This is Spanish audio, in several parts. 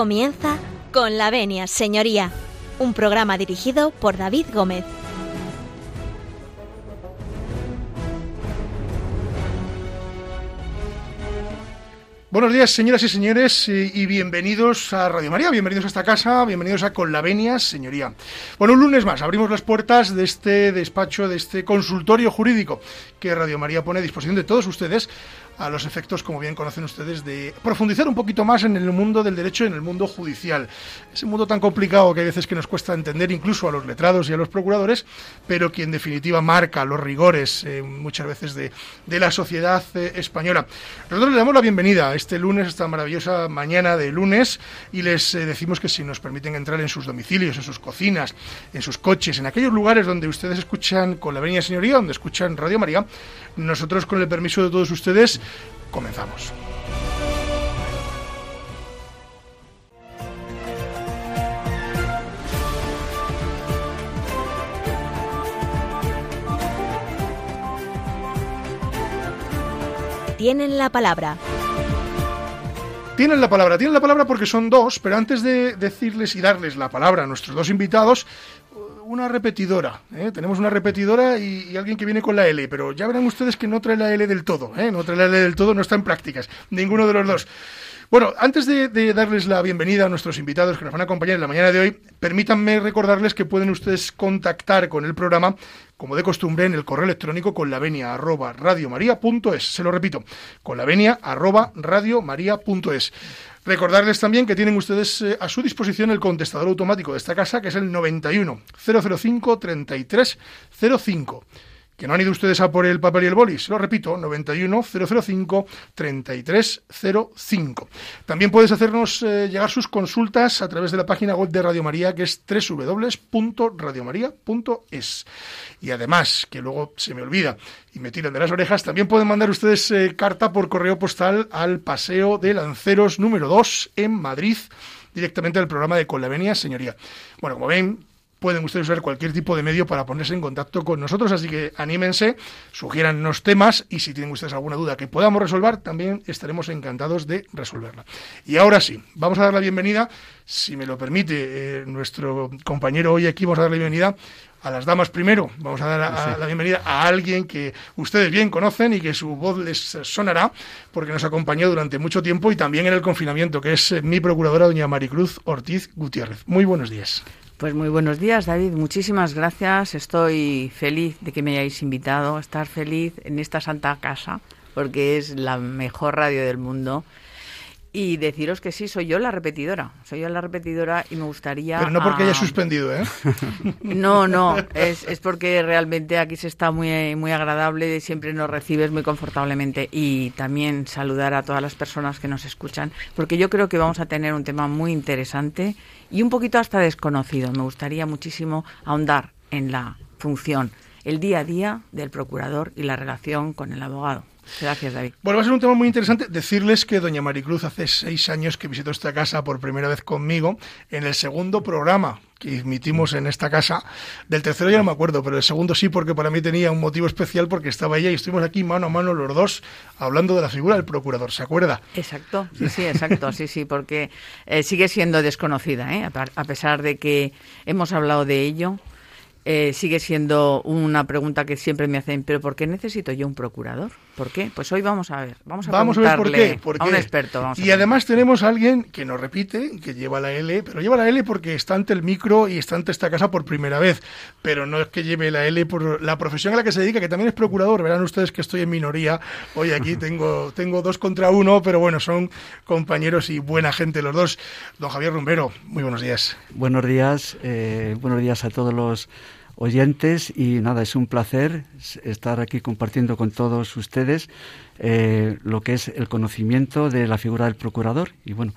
Comienza con la venia, señoría, un programa dirigido por David Gómez. Buenos días, señoras y señores, y bienvenidos a Radio María, bienvenidos a esta casa, bienvenidos a Con la Venia, señoría. Bueno, un lunes más, abrimos las puertas de este despacho, de este consultorio jurídico que Radio María pone a disposición de todos ustedes a los efectos, como bien conocen ustedes, de profundizar un poquito más en el mundo del derecho en el mundo judicial. Ese mundo tan complicado que hay veces que nos cuesta entender incluso a los letrados y a los procuradores, pero que en definitiva marca los rigores eh, muchas veces de, la sociedad eh, española. Nosotros le damos la bienvenida a este lunes, esta maravillosa mañana de lunes, y les eh, decimos que si nos permiten entrar en sus domicilios, en sus cocinas, en sus coches, en aquellos lugares donde ustedes escuchan con la Avenida Señoría, donde escuchan Radio María, nosotros con el permiso de todos ustedes Comenzamos. Tienen la palabra. Tienen la palabra, tienen la palabra porque son dos, pero antes de decirles y darles la palabra a nuestros dos invitados, una repetidora. ¿eh? Tenemos una repetidora y, alguien que viene con la L, pero ya verán ustedes que no trae la L del todo. ¿eh? No trae la L del todo, no está en prácticas. Ninguno de los dos. Bueno, antes de, darles la bienvenida a nuestros invitados que nos van a acompañar en la mañana de hoy, permítanme recordarles que pueden ustedes contactar con el programa, como de costumbre, en el correo electrónico con la venia arroba Se lo repito, con la venia arroba Recordarles también que tienen ustedes eh, a su disposición el contestador automático de esta casa, que es el 91 005 3305 que no han ido ustedes a por el papel y el boli, se lo repito, 91 005 3305. También puedes hacernos eh, llegar sus consultas a través de la página web de Radio María, que es www.radiomaria.es. Y además, que luego se me olvida y me tiran de las orejas, también pueden mandar ustedes eh, carta por correo postal al Paseo de Lanceros número 2 en Madrid directamente al programa de Con la Venia, señoría. Bueno, como ven, pueden ustedes usar cualquier tipo de medio para ponerse en contacto con nosotros, así que anímense, los temas y si tienen ustedes alguna duda que podamos resolver, también estaremos encantados de resolverla. Y ahora sí, vamos a dar la bienvenida, si me lo permite eh, nuestro compañero hoy aquí, vamos a dar la bienvenida a las damas primero. Vamos a dar la bienvenida a alguien que ustedes bien conocen y que su voz les sonará porque nos acompañó durante mucho tiempo y también en el confinamiento, que es eh, mi procuradora, doña Maricruz Ortiz Gutiérrez. Muy buenos días. Pues muy buenos días, David. Muchísimas gracias. Estoy feliz de que me hayáis invitado estar feliz en esta santa casa, porque es la mejor radio del mundo y deciros que sí, soy yo la repetidora. Soy yo la repetidora y me gustaría. Pero no porque haya suspendido, ¿eh? No, no. Es, es porque realmente aquí se está muy, muy agradable. Siempre nos recibes muy confortablemente. Y también saludar a todas las personas que nos escuchan. Porque yo creo que vamos a tener un tema muy interesante y un poquito hasta desconocido. Me gustaría muchísimo ahondar en la función, el día a día del procurador y la relación con el abogado. Gracias, David. Bueno, va a ser un tema muy interesante. Decirles que doña Maricruz hace seis años que visitó esta casa por primera vez conmigo en el segundo programa que emitimos en esta casa. Del tercero ya no me acuerdo, pero el segundo sí, porque para mí tenía un motivo especial porque estaba ella y estuvimos aquí mano a mano los dos hablando de la figura del procurador. ¿Se acuerda? Exacto, sí, sí, exacto, sí, sí, porque eh, sigue siendo desconocida, ¿eh? a pesar de que hemos hablado de ello. Eh, sigue siendo una pregunta que siempre me hacen, pero ¿por qué necesito yo un procurador? ¿Por qué? Pues hoy vamos a ver, vamos a, vamos a ver por qué, a un experto. y además tenemos a alguien que nos repite, que lleva la L, pero lleva la L porque está ante el micro y está ante esta casa por primera vez, pero no es que lleve la L por la profesión a la que se dedica, que también es procurador. Verán ustedes que estoy en minoría. Hoy aquí tengo, tengo dos contra uno, pero bueno, son compañeros y buena gente los dos. Don Javier Rumbero, muy buenos días. Buenos días, eh, buenos días a todos los oyentes y nada, es un placer estar aquí compartiendo con todos ustedes eh, lo que es el conocimiento de la figura del procurador y bueno,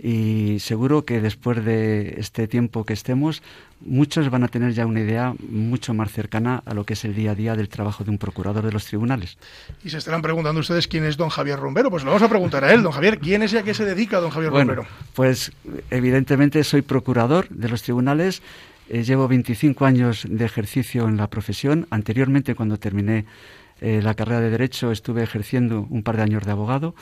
y seguro que después de este tiempo que estemos, muchos van a tener ya una idea mucho más cercana a lo que es el día a día del trabajo de un procurador de los tribunales. Y se estarán preguntando ustedes quién es don Javier Rombero. Pues lo vamos a preguntar a él. Don Javier, ¿quién es y a qué se dedica don Javier bueno, Pues evidentemente soy procurador de los tribunales eh, llevo 25 años de ejercicio en la profesión. Anteriormente, cuando terminé eh, la carrera de Derecho, estuve ejerciendo un par de años de abogado.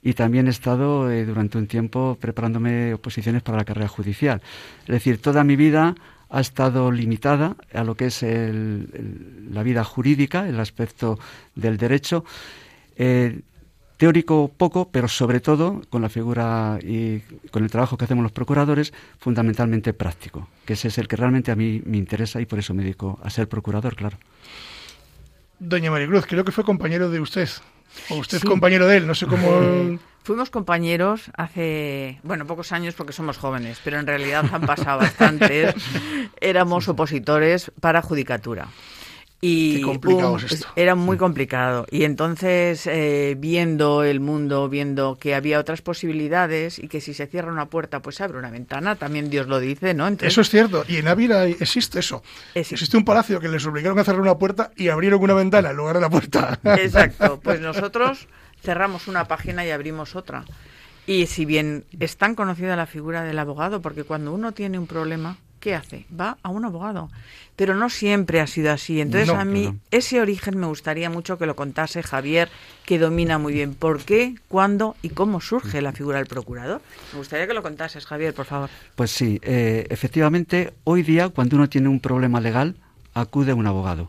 y también he estado eh, durante un tiempo preparándome oposiciones para la carrera judicial. Es decir, toda mi vida ha estado limitada a lo que es la vida jurídica, el aspecto del derecho. Teórico poco, pero sobre todo con la figura y con el trabajo que hacemos los procuradores, fundamentalmente práctico, que ese es el que realmente a mí me interesa y por eso me dedico a ser procurador, claro. Doña Maricruz, creo que fue compañero de usted, o usted compañero de él, no sé cómo... Fuimos compañeros hace, bueno, pocos años porque somos jóvenes, pero en realidad han pasado bastantes. Éramos opositores para judicatura. Y era muy complicado. Y entonces, eh, viendo el mundo, viendo que había otras posibilidades y que si se cierra una puerta, pues se abre una ventana, también Dios lo dice, ¿no? Eso es cierto. Y en Ávila existe eso. Existe un palacio que les obligaron a cerrar una puerta y abrieron una ventana en lugar de la puerta. Exacto. Pues nosotros cerramos una página y abrimos otra. Y si bien es tan conocida la figura del abogado, porque cuando uno tiene un problema, ¿qué hace? Va a un abogado. Pero no siempre ha sido así. Entonces a mí ese origen me gustaría mucho que lo contase Javier, que domina muy bien por qué, cuándo y cómo surge la figura del procurador. Me gustaría que lo contases, Javier, por favor. Pues sí, eh, efectivamente, hoy día cuando uno tiene un problema legal, acude a un abogado.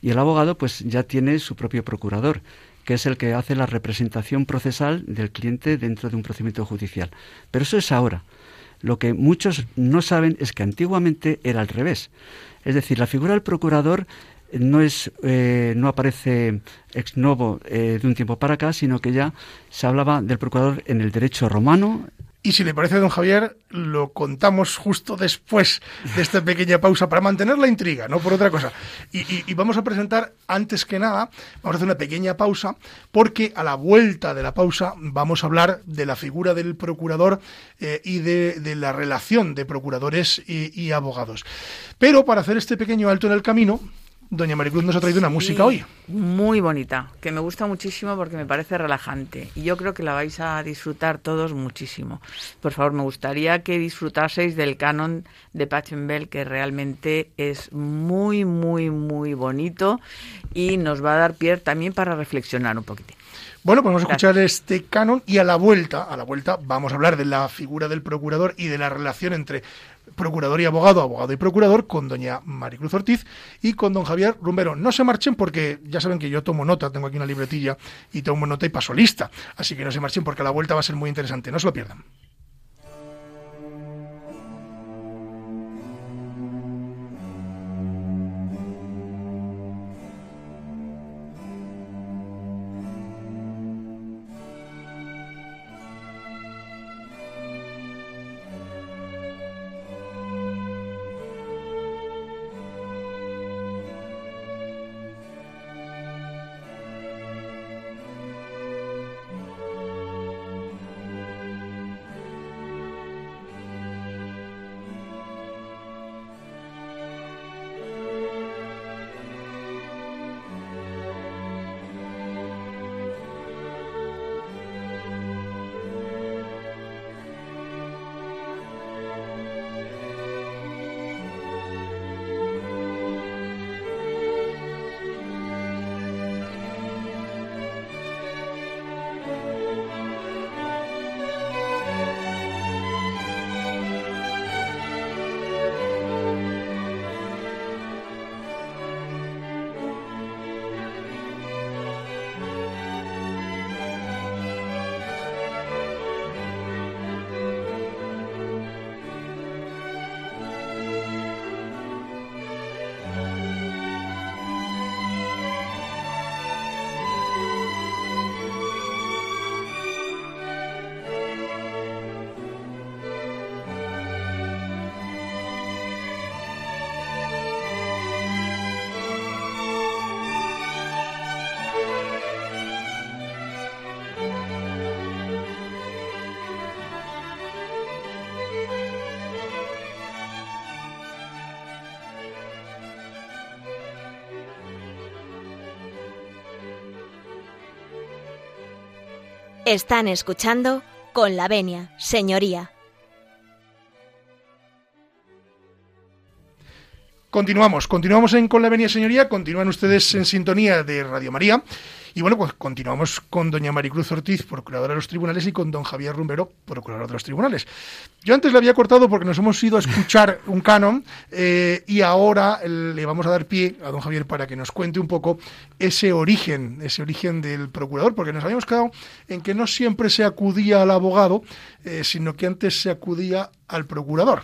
Y el abogado pues ya tiene su propio procurador que es el que hace la representación procesal del cliente dentro de un procedimiento judicial. Pero eso es ahora. Lo que muchos no saben es que antiguamente era al revés. Es decir, la figura del procurador no es eh, no aparece ex novo eh, de un tiempo para acá, sino que ya se hablaba del procurador en el derecho romano, y si le parece, don Javier, lo contamos justo después de esta pequeña pausa para mantener la intriga, no por otra cosa. Y, vamos a presentar, antes que nada, vamos a hacer una pequeña pausa, porque a la vuelta de la pausa vamos a hablar de la figura del procurador eh, y de, la relación de procuradores y abogados. Pero para hacer este pequeño alto en el camino, Doña Maricruz nos ha traído una música hoy. Muy bonita, que me gusta muchísimo porque me parece relajante. Y yo creo que la vais a disfrutar todos muchísimo. Por favor, me gustaría que disfrutaseis del canon de Pachelbel, que realmente es muy, muy, muy bonito y nos va a dar pie también para reflexionar un poquito. Bueno, pues vamos a escuchar este canon y a la vuelta, a la vuelta vamos a hablar de la figura del procurador y de la relación entre procurador y abogado, abogado y procurador, con doña Maricruz Ortiz y con don Javier Rumbero. No se marchen porque ya saben que yo tomo nota, tengo aquí una libretilla y tomo nota y paso lista. Así que no se marchen porque la vuelta va a ser muy interesante, no se lo pierdan. Están escuchando con la venia, señoría. Continuamos, continuamos en Con la Venia Señoría, continúan ustedes en sintonía de Radio María. Y bueno, pues continuamos con doña Maricruz Ortiz, procuradora de los tribunales, y con don Javier Rumbero, procurador de los tribunales. Yo antes le había cortado porque nos hemos ido a escuchar un canon eh, y ahora le vamos a dar pie a don Javier para que nos cuente un poco ese origen, ese origen del procurador, porque nos habíamos quedado en que no siempre se acudía al abogado, eh, sino que antes se acudía al procurador.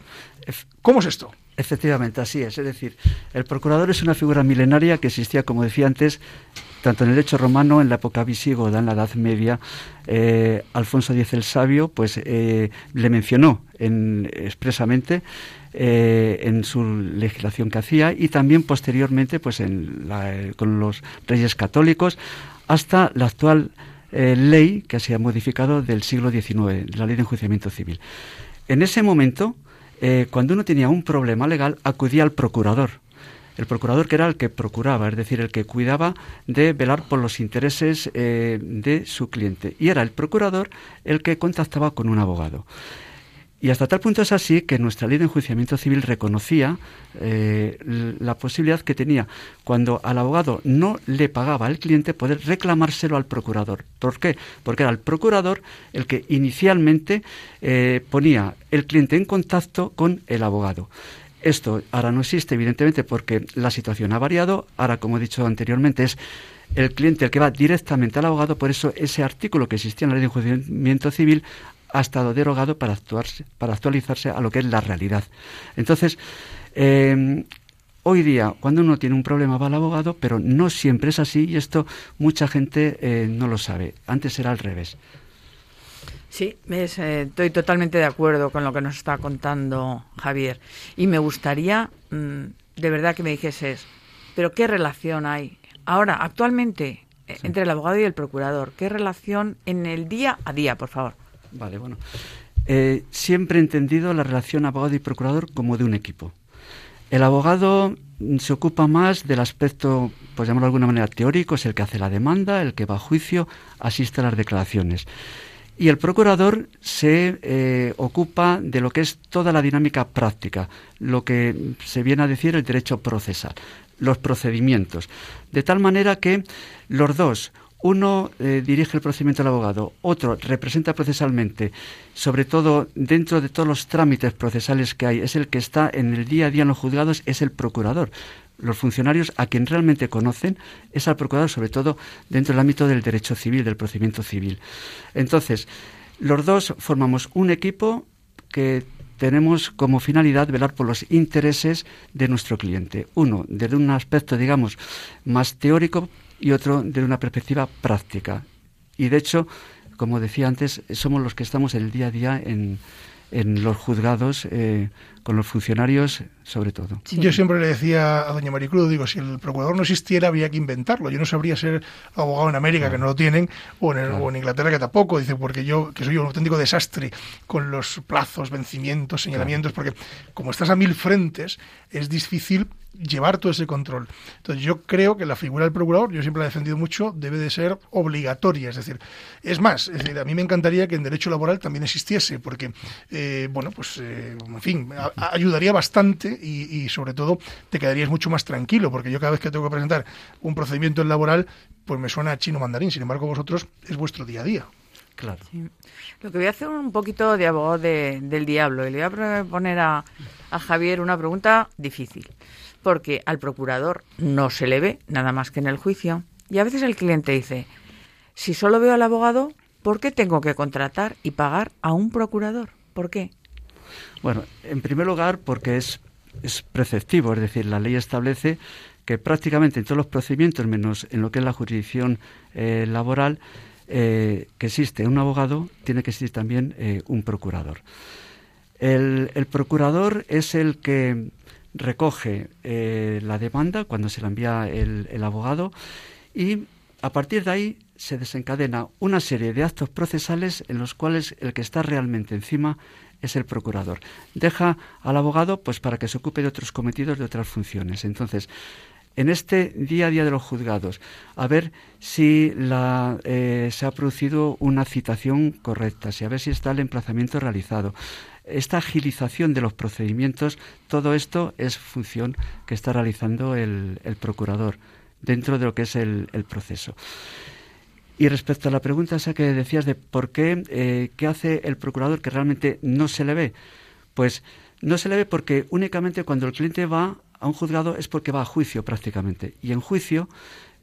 ¿Cómo es esto? Efectivamente, así es. Es decir, el procurador es una figura milenaria que existía, como decía antes, tanto en el derecho romano, en la época visigoda, en la Edad Media. Eh, Alfonso X el Sabio, pues eh, le mencionó expresamente eh, en su legislación que hacía y también posteriormente, pues en con los reyes católicos, hasta la actual ley que se ha modificado del siglo XIX, la ley de enjuiciamiento civil. En ese momento, eh, cuando uno tenía un problema legal, acudía al procurador. El procurador que era el que procuraba, es decir, el que cuidaba de velar por los intereses eh, de su cliente. Y era el procurador el que contactaba con un abogado. Y hasta tal punto es así que nuestra ley de enjuiciamiento civil reconocía eh, la posibilidad que tenía cuando al abogado no le pagaba al cliente poder reclamárselo al procurador. ¿Por qué? Porque era el procurador el que inicialmente eh, ponía el cliente en contacto con el abogado. Esto ahora no existe, evidentemente, porque la situación ha variado. Ahora, como he dicho anteriormente, es el cliente el que va directamente al abogado, por eso ese artículo que existía en la ley de enjuiciamiento civil ha estado derogado para, actuarse, para actualizarse a lo que es la realidad. Entonces, eh, hoy día, cuando uno tiene un problema va al abogado, pero no siempre es así y esto mucha gente eh, no lo sabe. Antes era al revés. Sí, eh, estoy totalmente de acuerdo con lo que nos está contando Javier. Y me gustaría, mm, de verdad, que me dijeses, pero ¿qué relación hay ahora, actualmente, entre el abogado y el procurador? ¿Qué relación en el día a día, por favor? Vale, bueno. Eh, siempre he entendido la relación abogado y procurador como de un equipo. El abogado se ocupa más del aspecto, pues llamarlo de alguna manera, teórico, es el que hace la demanda, el que va a juicio, asiste a las declaraciones. Y el procurador se eh, ocupa de lo que es toda la dinámica práctica, lo que se viene a decir el derecho procesal, los procedimientos. De tal manera que los dos, uno eh, dirige el procedimiento del abogado, otro representa procesalmente, sobre todo dentro de todos los trámites procesales que hay, es el que está en el día a día en los juzgados, es el procurador. Los funcionarios a quien realmente conocen es al procurador, sobre todo dentro del ámbito del derecho civil, del procedimiento civil. Entonces, los dos formamos un equipo que tenemos como finalidad velar por los intereses de nuestro cliente. Uno, desde un aspecto, digamos, más teórico, y otro de una perspectiva práctica. Y de hecho, como decía antes, somos los que estamos el día a día en, en los juzgados eh, con los funcionarios sobre todo. Yo siempre le decía a doña Maricruz, digo, si el procurador no existiera había que inventarlo. Yo no sabría ser abogado en América, que no lo tienen, o en, o en, Inglaterra, que tampoco, dice, porque yo, que soy un auténtico desastre con los plazos, vencimientos, señalamientos, porque como estás a mil frentes, es difícil llevar todo ese control. Entonces yo creo que la figura del procurador, yo siempre la he defendido mucho, debe de ser obligatoria. Es decir, es más, es decir, a mí me encantaría que en derecho laboral también existiese, porque, eh, bueno, pues, eh, en fin, ayudaría bastante y, sobre todo te quedarías mucho más tranquilo, porque yo cada vez que tengo que presentar un procedimiento en laboral, pues me suena chino mandarín. Sin embargo, vosotros es vuestro día a día. Claro. Lo que voy a hacer un poquito de abogado del diablo y le voy a poner a, a Javier una pregunta difícil porque al procurador no se le ve nada más que en el juicio. Y a veces el cliente dice, si solo veo al abogado, ¿por qué tengo que contratar y pagar a un procurador? ¿Por qué? Bueno, en primer lugar porque es, es preceptivo, es decir, la ley establece que prácticamente en todos los procedimientos, menos en lo que es la jurisdicción eh, laboral, eh, que existe un abogado, tiene que existir también eh, un procurador. El, procurador es el que recoge la demanda cuando se la envía el abogado y a partir de ahí se desencadena una serie de actos procesales en los cuales el que está realmente encima es el procurador. Deja al abogado pues para que se ocupe de otros cometidos, de otras funciones. Entonces, en este día a día de los juzgados, a ver si eh, se ha producido una citación correcta, si a ver si está el emplazamiento realizado, esta agilización de los procedimientos, todo esto es función que está realizando el, procurador dentro de lo que es el, proceso. Y respecto a la pregunta esa que decías de por qué, eh, qué hace el procurador que realmente no se le ve, pues no se le ve porque únicamente cuando el cliente va a un juzgado es porque va a juicio prácticamente. Y en juicio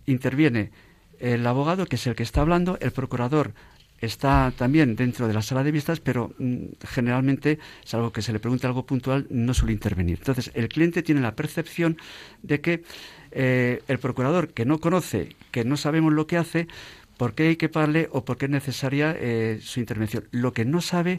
interviene el abogado, que es el que está hablando, el procurador está también dentro de la sala de vistas, pero mm, generalmente, salvo que se le pregunte algo puntual, no suele intervenir. Entonces, el cliente tiene la percepción de que eh, el procurador, que no conoce, que no sabemos lo que hace, por qué hay que pagarle o por qué es necesaria eh, su intervención. Lo que no sabe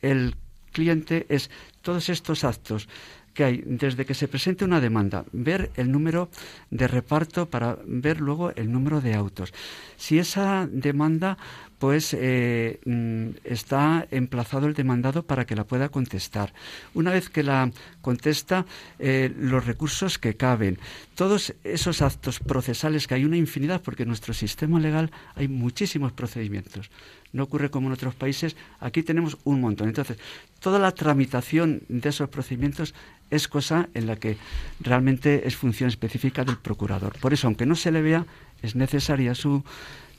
el cliente es todos estos actos que hay desde que se presente una demanda, ver el número de reparto para ver luego el número de autos. Si esa demanda pues eh, mm, está emplazado el demandado para que la pueda contestar. Una vez que la contesta, eh, los recursos que caben, todos esos actos procesales que hay una infinidad, porque en nuestro sistema legal hay muchísimos procedimientos. No ocurre como en otros países, aquí tenemos un montón. Entonces, toda la tramitación de esos procedimientos es cosa en la que realmente es función específica del procurador. Por eso, aunque no se le vea, es necesaria su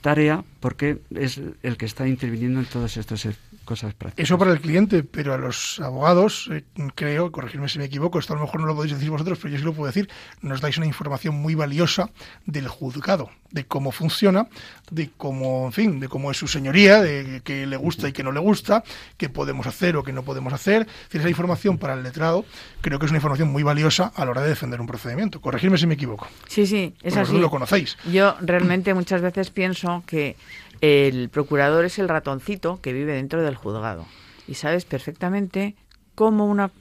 tarea porque es el que está interviniendo en todas estas cosas prácticas. Eso para el cliente, pero a los abogados, eh, creo, corregirme si me equivoco, esto a lo mejor no lo podéis decir vosotros, pero yo sí lo puedo decir, nos dais una información muy valiosa del juzgado, de cómo funciona, de cómo, en fin, de cómo es su señoría, de qué le gusta y qué no le gusta, qué podemos hacer o qué no podemos hacer. Es esa información para el letrado creo que es una información muy valiosa a la hora de defender un procedimiento. Corregirme si me equivoco. Sí, sí, es así. lo conocéis. Yo realmente muchas veces pienso que el procurador es el ratoncito que vive dentro del juzgado y sabes perfectamente cómo una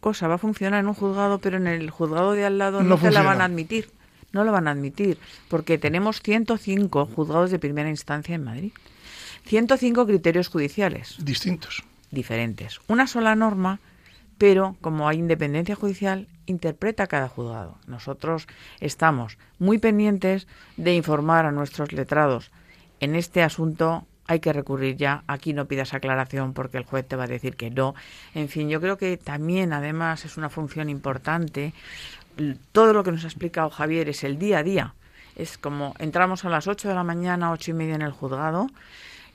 cosa va a funcionar en un juzgado, pero en el juzgado de al lado no, te la van a admitir. No lo van a admitir, porque tenemos 105 juzgados de primera instancia en Madrid. 105 criterios judiciales. Distintos. Diferentes. Una sola norma, pero como hay independencia judicial, interpreta cada juzgado. Nosotros estamos muy pendientes de informar a nuestros letrados en este asunto hay que recurrir ya. Aquí no pidas aclaración porque el juez te va a decir que no. En fin, yo creo que también, además, es una función importante. Todo lo que nos ha explicado Javier es el día a día. Es como entramos a las 8 de la mañana, ocho y media en el juzgado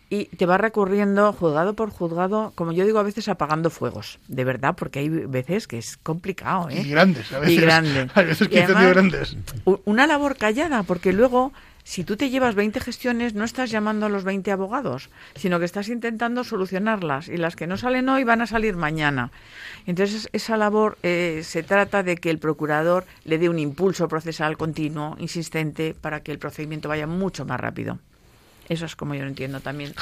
y te va recurriendo juzgado por juzgado, como yo digo, a veces apagando fuegos, de verdad, porque hay veces que es complicado, ¿eh? Y grandes, a veces. Y grande. A veces que grandes. Una labor callada, porque luego si tú te llevas 20 gestiones, no estás llamando a los 20 abogados, sino que estás intentando solucionarlas y las que no salen hoy van a salir mañana. Entonces, esa labor eh, se trata de que el procurador le dé un impulso procesal continuo, insistente, para que el procedimiento vaya mucho más rápido. Eso es como yo lo entiendo también.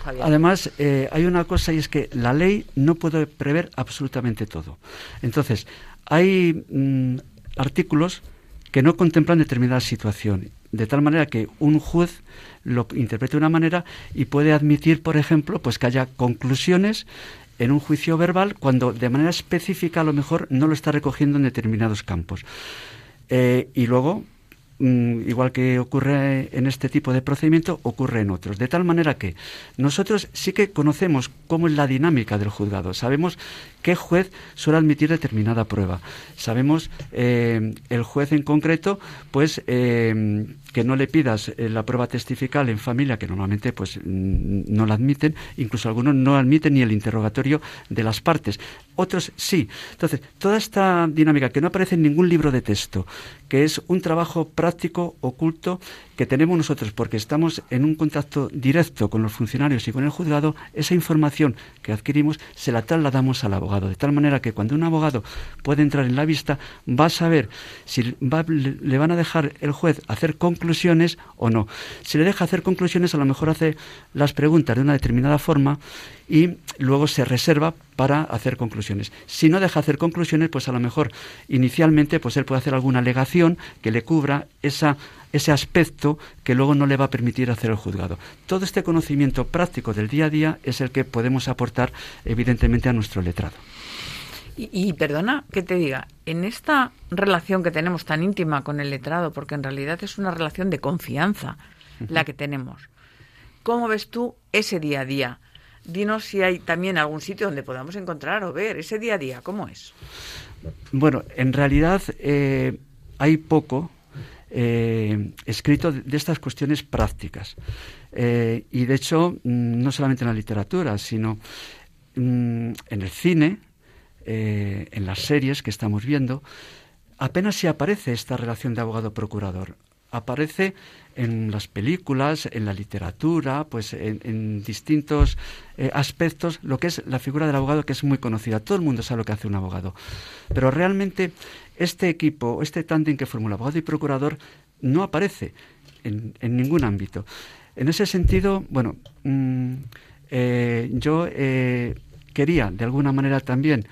Javier. Además, eh, hay una cosa y es que la ley no puede prever absolutamente todo. Entonces, hay mm, artículos que no contemplan determinada situación de tal manera que un juez lo interprete de una manera y puede admitir, por ejemplo, pues que haya conclusiones en un juicio verbal cuando de manera específica a lo mejor no lo está recogiendo en determinados campos. Eh, y luego, igual que ocurre en este tipo de procedimiento, ocurre en otros. De tal manera que nosotros sí que conocemos cómo es la dinámica del juzgado. Sabemos qué juez suele admitir determinada prueba. Sabemos eh, el juez en concreto, pues eh, que no le pidas eh, la prueba testifical en familia, que normalmente pues mm, no la admiten, incluso algunos no admiten ni el interrogatorio de las partes, otros sí. Entonces, toda esta dinámica que no aparece en ningún libro de texto, que es un trabajo práctico, oculto, que tenemos nosotros porque estamos en un contacto directo con los funcionarios y con el juzgado, esa información que adquirimos se la trasladamos al abogado, de tal manera que cuando un abogado puede entrar en la vista, va a saber si le van a dejar el juez hacer conclusiones o no. Si le deja hacer conclusiones, a lo mejor hace las preguntas de una determinada forma y luego se reserva para hacer conclusiones. Si no deja hacer conclusiones, pues a lo mejor inicialmente pues él puede hacer alguna alegación que le cubra esa ese aspecto que luego no le va a permitir hacer el juzgado. Todo este conocimiento práctico del día a día es el que podemos aportar evidentemente a nuestro letrado. Y, perdona que te diga, en esta relación que tenemos tan íntima con el letrado, porque en realidad es una relación de confianza la que tenemos, ¿cómo ves tú ese día a día? dinos si hay también algún sitio donde podamos encontrar o ver ese día a día, ¿cómo es? Bueno, en realidad eh, hay poco eh, escrito de estas cuestiones prácticas. Eh, y de hecho, mm, no solamente en la literatura, sino mm, en el cine, en las series que estamos viendo, apenas se aparece esta relación de abogado-procurador aparece en las películas, en la literatura, pues en, distintos eh, aspectos, lo que es la figura del abogado que es muy conocida. Todo el mundo sabe lo que hace un abogado. Pero realmente este equipo, este tándem que formula abogado y procurador, no aparece en, ningún ámbito. En ese sentido, bueno, mm, eh, yo eh, quería de alguna manera también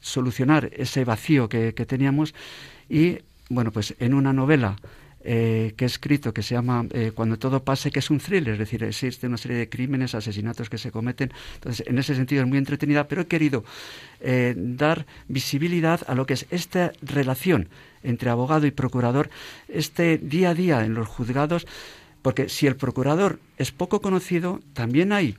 solucionar ese vacío que, que teníamos y bueno, pues en una novela eh, que he escrito que se llama eh, Cuando todo pase, que es un thriller, es decir, existe una serie de crímenes, asesinatos que se cometen. Entonces, en ese sentido es muy entretenida, pero he querido eh, dar visibilidad a lo que es esta relación entre abogado y procurador, este día a día en los juzgados, porque si el procurador es poco conocido, también hay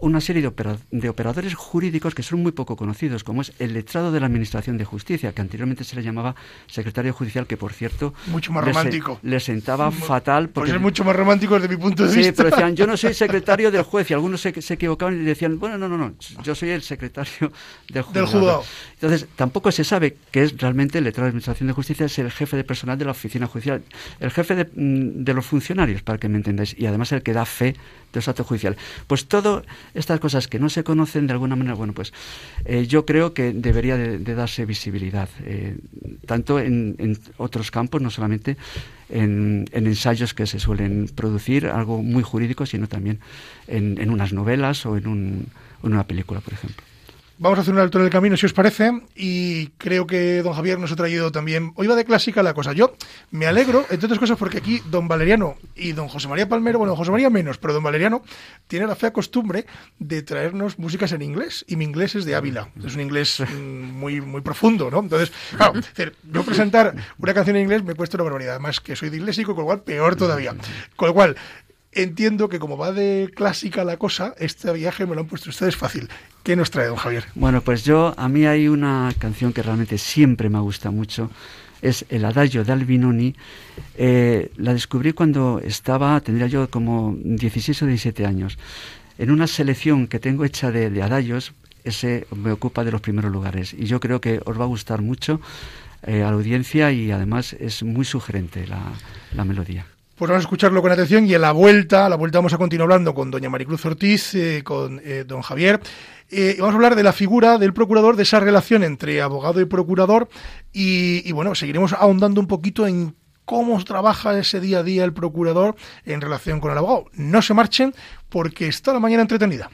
una serie de, operadores jurídicos que son muy poco conocidos, como es el letrado de la Administración de Justicia, que anteriormente se le llamaba secretario judicial, que por cierto... Mucho más romántico. Le, sentaba fatal. Pues porque, pues es mucho más romántico desde mi punto de vista. Sí, pero decían, yo no soy secretario del juez, y algunos se, equivocaban y decían, bueno, no, no, no, yo soy el secretario del juzgado. Del juzgado. Entonces, tampoco se sabe que es realmente el letrado de la Administración de Justicia, es el jefe de personal de la oficina judicial, el jefe de, mm, de los funcionarios, para que me entendáis, y además el que da fe de los actos judiciales. Pues todas estas cosas que no se conocen de alguna manera, bueno, pues eh, yo creo que debería de, darse visibilidad, eh, tanto en, otros campos, no solamente en, ensayos que se suelen producir, algo muy jurídico, sino también en, unas novelas o en una película, por ejemplo. Vamos a hacer un alto en el camino, si os parece, y creo que don Javier nos ha traído también. Hoy va de clásica la cosa. Yo me alegro, entre otras cosas, porque aquí don Valeriano y don José María Palmero, bueno, José María menos, pero don Valeriano tiene la fea costumbre de traernos músicas en inglés, y mi inglés es de Ávila. Es un inglés mm, muy, muy profundo, ¿no? Entonces, claro, yo presentar una canción en inglés me cuesta una barbaridad. Además, que soy disléxico, con lo cual peor todavía. Con lo cual, entiendo que como va de clásica la cosa, este viaje me lo han puesto ustedes fácil. ¿Qué nos trae, don Javier? Bueno, pues yo, a mí hay una canción que realmente siempre me gusta mucho. Es el Adagio de Albinoni. Eh, la descubrí cuando estaba, tendría yo como 16 o 17 años. En una selección que tengo hecha de, de adagios, ese me ocupa de los primeros lugares. Y yo creo que os va a gustar mucho eh, a la audiencia y además es muy sugerente la melodía. Pues vamos a escucharlo con atención y en la vuelta, a la vuelta vamos a continuar hablando con doña Maricruz Ortiz, eh, con eh, don Javier. Eh, vamos a hablar de la figura del procurador, de esa relación entre abogado y procurador y, y bueno, seguiremos ahondando un poquito en cómo trabaja ese día a día el procurador en relación con el abogado. No se marchen porque está la mañana entretenida.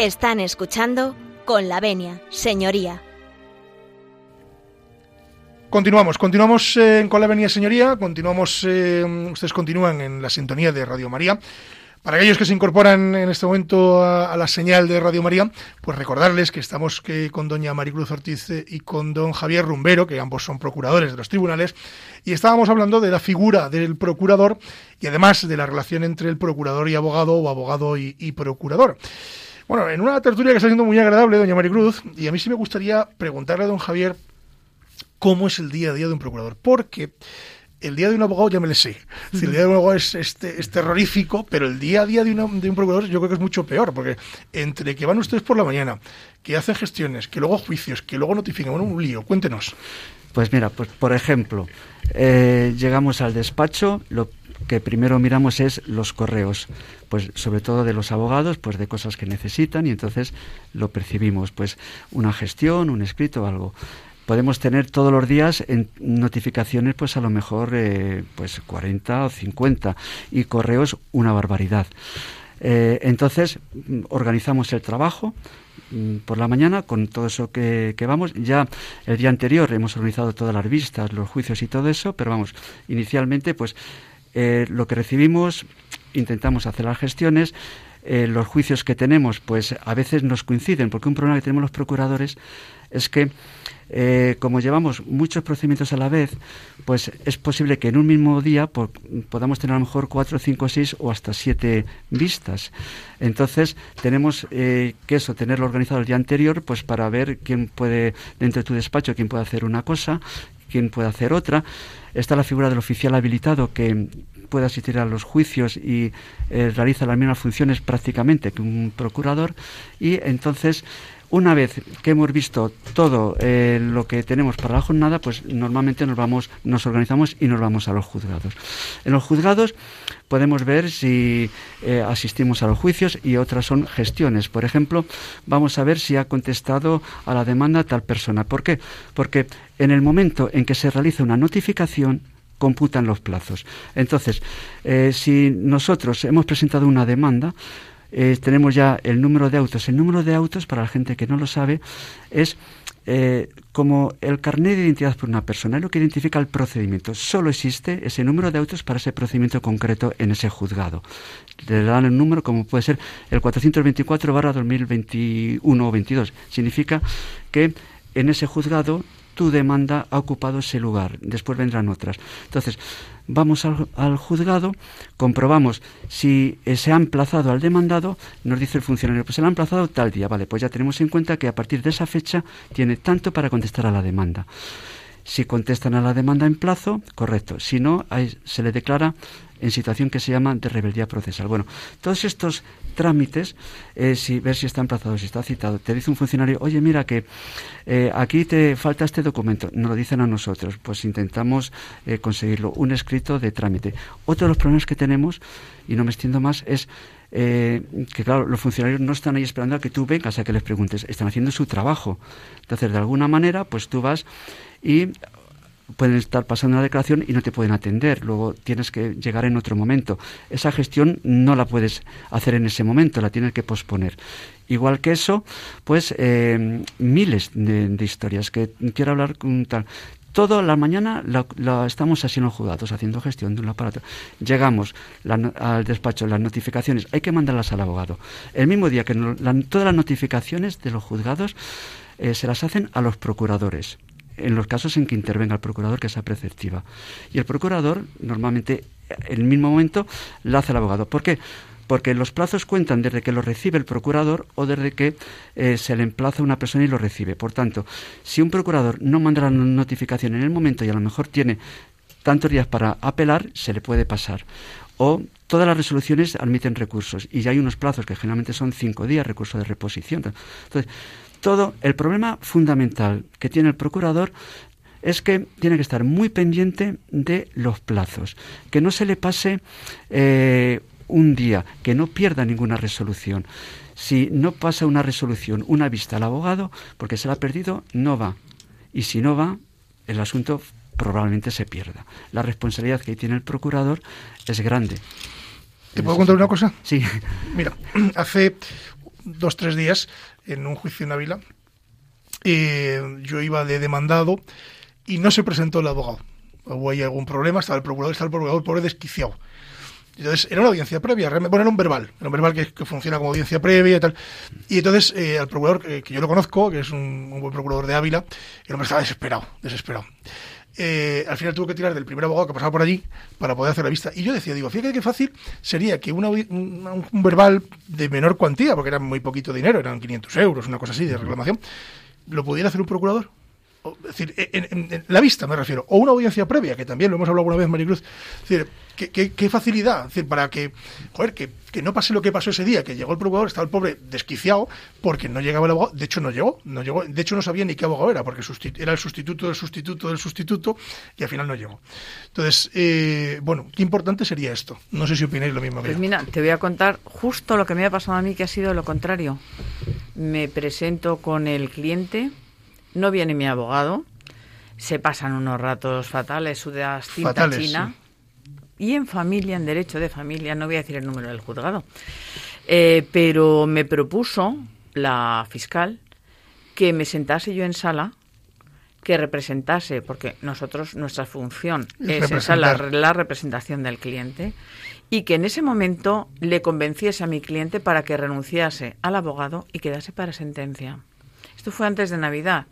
Están escuchando con la venia, señoría. Continuamos, continuamos eh, con la venia, señoría. Continuamos, eh, ustedes continúan en la sintonía de Radio María. Para aquellos que se incorporan en este momento a, la señal de Radio María, pues recordarles que estamos con doña Maricruz Ortiz eh, y con don Javier Rumbero, que ambos son procuradores de los tribunales, y estábamos hablando de la figura del procurador y además de la relación entre el procurador y abogado o abogado y procurador. Bueno, en una tertulia que está siendo muy agradable, doña Maricruz, y a mí sí me gustaría preguntarle a don Javier cómo es el día a día de un procurador, porque el día de un abogado ya me le sé. el día de un abogado es, este, es terrorífico, pero el día a día de, de, un procurador yo creo que es mucho peor, porque entre que van ustedes por la mañana, que hacen gestiones, que luego juicios, que luego notifican, bueno, un lío. Cuéntenos. Pues mira, pues por ejemplo, eh, llegamos al despacho, lo que primero miramos es los correos, pues sobre todo de los abogados, pues de cosas que necesitan y entonces lo percibimos, pues una gestión, un escrito, algo. Podemos tener todos los días en notificaciones, pues a lo mejor eh, pues 40 o 50 y correos una barbaridad. Eh, entonces organizamos el trabajo, mm, por la mañana con todo eso que, que, vamos. Ya el día anterior hemos organizado todas las vistas, los juicios y todo eso, pero vamos, inicialmente pues eh, lo que recibimos, intentamos hacer las gestiones. Eh, los juicios que tenemos, pues a veces nos coinciden, porque un problema que tenemos los procuradores es que eh, como llevamos muchos procedimientos a la vez, pues es posible que en un mismo día podamos tener a lo mejor cuatro, cinco, seis o hasta siete vistas. Entonces tenemos que eso, tenerlo organizado el día anterior, pues para ver quién puede, dentro de tu despacho, quién puede hacer una cosa, quién puede hacer otra. Está la figura del oficial habilitado que puede asistir a los juicios y eh, realiza las mismas funciones prácticamente que un procurador. Y entonces, una vez que hemos visto todo eh, lo que tenemos para la jornada, pues normalmente nos vamos, nos organizamos y nos vamos a los juzgados. En los juzgados podemos ver si eh, asistimos a los juicios y otras son gestiones. Por ejemplo, vamos a ver si ha contestado a la demanda tal persona. ¿Por qué? Porque en el momento en que se realiza una notificación, computan los plazos. Entonces, eh, si nosotros hemos presentado una demanda, eh, tenemos ya el número de autos. El número de autos, para la gente que no lo sabe, es eh, como el carnet de identidad por una persona, es lo que identifica el procedimiento. Solo existe ese número de autos para ese procedimiento concreto en ese juzgado. Le dan el número como puede ser el 424 barra 2021 o 22. Significa que en ese juzgado tu demanda ha ocupado ese lugar, después vendrán otras. Entonces, vamos al, juzgado, comprobamos si se ha emplazado al demandado, nos dice el funcionario, pues se le ha emplazado tal día, vale, pues ya tenemos en cuenta que a partir de esa fecha tiene tanto para contestar a la demanda. Si contestan a la demanda en plazo, correcto. Si no, se le declara en situación que se llama de rebeldía procesal. Bueno, todos estos trámites, eh, si ver si está emplazado, si está citado, te dice un funcionario, oye, mira que eh, aquí te falta este documento, nos lo dicen a nosotros, pues intentamos eh, conseguirlo, un escrito de trámite. Otro de los problemas que tenemos, y no me extiendo más, es que claro, los funcionarios no están ahí esperando a que tú vengas a que les preguntes, están haciendo su trabajo. Entonces, de alguna manera, pues tú vas y pueden estar pasando una declaración y no te pueden atender. Luego tienes que llegar en otro momento. Esa gestión no la puedes hacer en ese momento, la tienes que posponer. Igual que eso, pues eh, miles de, historias que quiero hablar con tal. Toda la mañana la, estamos así en los juzgados, haciendo gestión de un aparato. Llegamos al despacho, las notificaciones, hay que mandarlas al abogado. El mismo día que todas las notificaciones de los juzgados eh, se las hacen a los procuradores en los casos en que intervenga el procurador, que sea preceptiva. Y el procurador, normalmente, en el mismo momento, la hace el abogado. ¿Por qué? Porque los plazos cuentan desde que lo recibe el procurador o desde que eh, se le emplaza una persona y lo recibe. Por tanto, si un procurador no manda la notificación en el momento y a lo mejor tiene tantos días para apelar, se le puede pasar. O todas las resoluciones admiten recursos y ya hay unos plazos que generalmente son cinco días, recurso de reposición. Entonces, todo el problema fundamental que tiene el procurador es que tiene que estar muy pendiente de los plazos, que no se le pase eh, un día, que no pierda ninguna resolución. Si no pasa una resolución, una vista al abogado, porque se la ha perdido, no va. Y si no va, el asunto probablemente se pierda. La responsabilidad que tiene el procurador es grande. ¿Te puedo contar una cosa? Sí. Mira, hace dos, tres días en un juicio en Ávila. Eh, yo iba de demandado y no se presentó el abogado. Hubo ahí algún problema, estaba el procurador, estaba el procurador pobre desquiciado. Entonces, era una audiencia previa, bueno, era un verbal, era un verbal que, funciona como audiencia previa y tal. Y entonces, eh, al procurador, que yo lo conozco, que es un, buen procurador de Ávila, el hombre estaba desesperado, desesperado. Eh, al final tuvo que tirar del primer abogado que pasaba por allí para poder hacer la vista. Y yo decía, digo, fíjate qué fácil sería que una, un, verbal de menor cuantía, porque era muy poquito dinero, eran 500 euros, una cosa así de reclamación, lo pudiera hacer un procurador es decir, en, la vista me refiero, o una audiencia previa, que también lo hemos hablado alguna vez, Maricruz, es decir, qué, facilidad, decir, para que, joder, que, no pase lo que pasó ese día, que llegó el procurador, estaba el pobre desquiciado, porque no llegaba el abogado, de hecho no llegó, no llegó, de hecho no sabía ni qué abogado era, porque era el sustituto del sustituto del sustituto, y al final no llegó. Entonces, eh, bueno, qué importante sería esto. No sé si opináis lo mismo que Pues mira, te voy a contar justo lo que me ha pasado a mí, que ha sido lo contrario. Me presento con el cliente no viene mi abogado, se pasan unos ratos fatales, sudas tinta china. Y en familia, en derecho de familia, no voy a decir el número del juzgado, eh, pero me propuso la fiscal que me sentase yo en sala, que representase, porque nosotros, nuestra función es en sala la representación del cliente, y que en ese momento le convenciese a mi cliente para que renunciase al abogado y quedase para sentencia. Esto fue antes de Navidad.